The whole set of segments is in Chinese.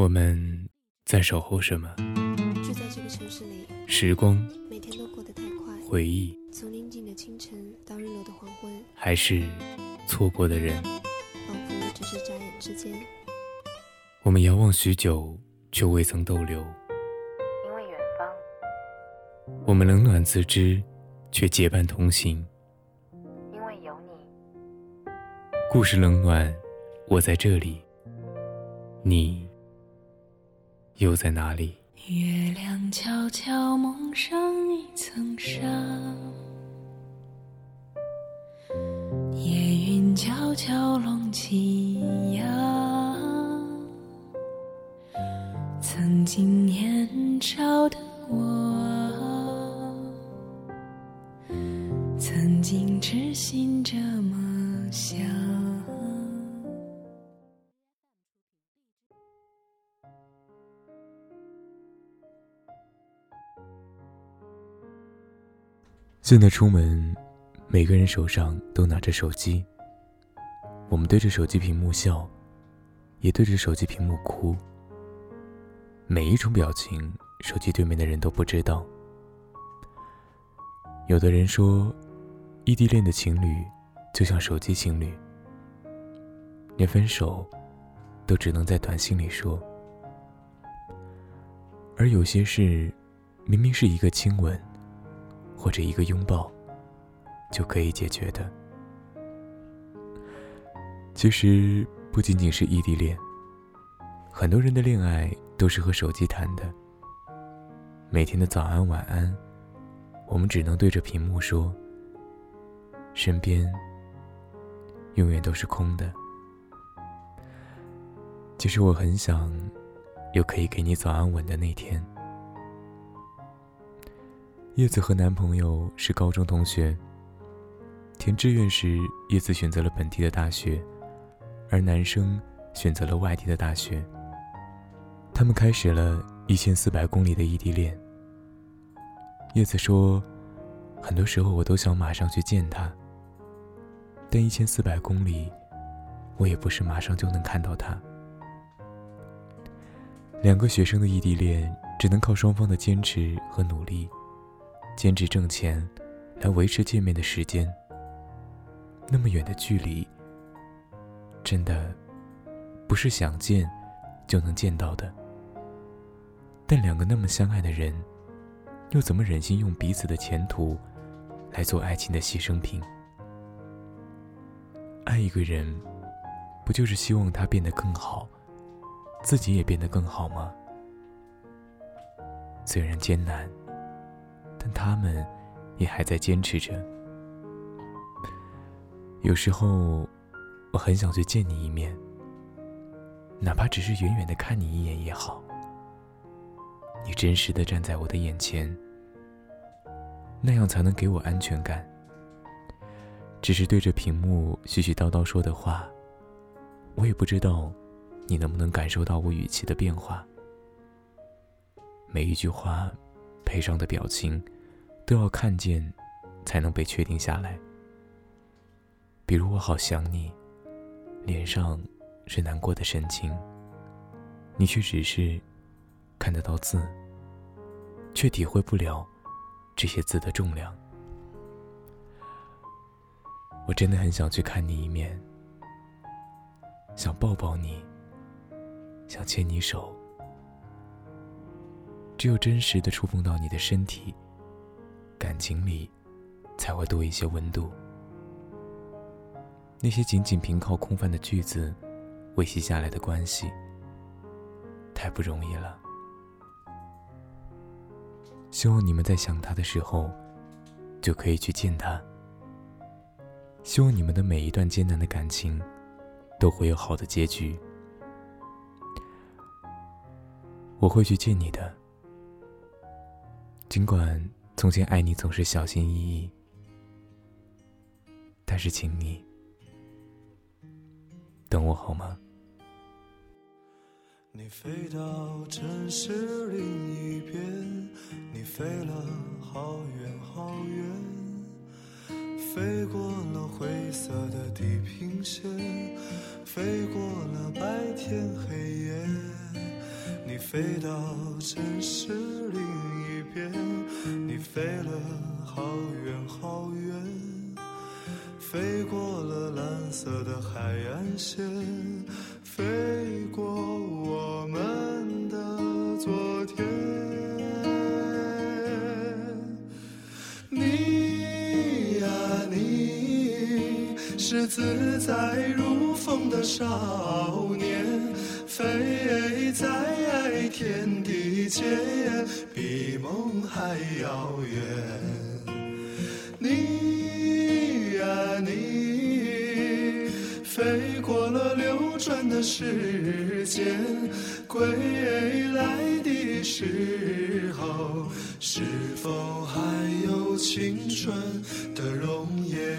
我们在守候什么？住在这个城市里，时光、每天都过得太快。回忆，从宁静的清晨到日落的黄昏，还是错过的人？仿佛只是眨眼之间。我们遥望许久，却未曾逗留。因为远方，我们冷暖自知，却结伴同行。因为有你，故事冷暖，我在这里。你又在哪里？月亮悄悄蒙上一层纱，夜云悄悄拢起呀。曾经年少的我，曾经痴心现在出门，每个人手上都拿着手机。我们对着手机屏幕笑，也对着手机屏幕哭。每一种表情，手机对面的人都不知道。有的人说，异地恋的情侣就像手机情侣，连分手都只能在短信里说。而有些事，明明是一个亲吻。或者一个拥抱，就可以解决的。其实不仅仅是异地恋，很多人的恋爱都是和手机谈的。每天的早安晚安，我们只能对着屏幕说，身边永远都是空的。其实我很想有可以给你早安吻的那天。叶子和男朋友是高中同学。填志愿时，叶子选择了本地的大学，而男生选择了外地的大学。他们开始了一千四百公里的异地恋。叶子说：“很多时候我都想马上去见他，但一千四百公里，我也不是马上就能看到他。”两个学生的异地恋，只能靠双方的坚持和努力。兼职挣钱，来维持见面的时间。那么远的距离，真的不是想见就能见到的。但两个那么相爱的人，又怎么忍心用彼此的前途来做爱情的牺牲品？爱一个人，不就是希望他变得更好，自己也变得更好吗？虽然艰难。但他们也还在坚持着。有时候，我很想去见你一面，哪怕只是远远的看你一眼也好。你真实的站在我的眼前，那样才能给我安全感。只是对着屏幕絮絮叨叨说的话，我也不知道你能不能感受到我语气的变化。每一句话。配上的表情，都要看见，才能被确定下来。比如我好想你，脸上是难过的神情，你却只是看得到字，却体会不了这些字的重量。我真的很想去看你一面，想抱抱你，想牵你手。只有真实的触碰到你的身体，感情里才会多一些温度。那些仅仅凭靠空泛的句子维系下来的关系，太不容易了。希望你们在想他的时候，就可以去见他。希望你们的每一段艰难的感情，都会有好的结局。我会去见你的。尽管从前爱你总是小心翼翼，但是请你等我好吗？你飞到城市另一边，你飞了好远好远，飞过了灰色的地平线，飞过了白天黑夜。你飞到城市另一边，你飞了好远好远，飞过了蓝色的海岸线，飞过我们的昨天。你呀你，是自在如风的少年，飞在天地间，比梦还遥远。你呀你，飞过了流转的时间，归来的时候，是否还有青春的容颜？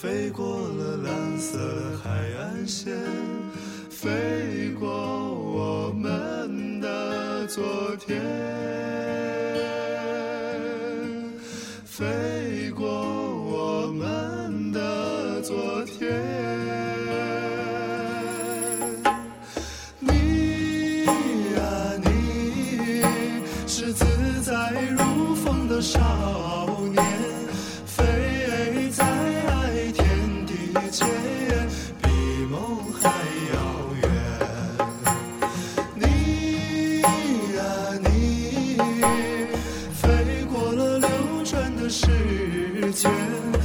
飞过了蓝色海岸线，飞过我们的昨天，飞过我们的昨天。你呀你，是自在如风的少时间。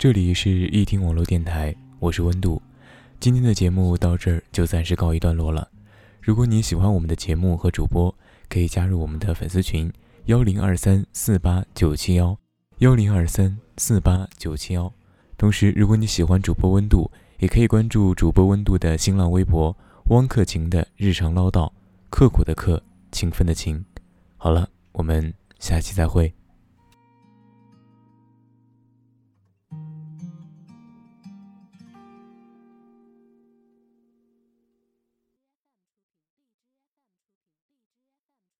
这里是一听网络电台，我是温度。今天的节目到这儿就暂时告一段落了。如果你喜欢我们的节目和主播，可以加入我们的粉丝群幺零二三四八九七幺幺零二三四八九七幺。同时，如果你喜欢主播温度，也可以关注主播温度的新浪微博“汪克勤的日常唠叨”，刻苦的刻，勤奋的勤。好了，我们下期再会。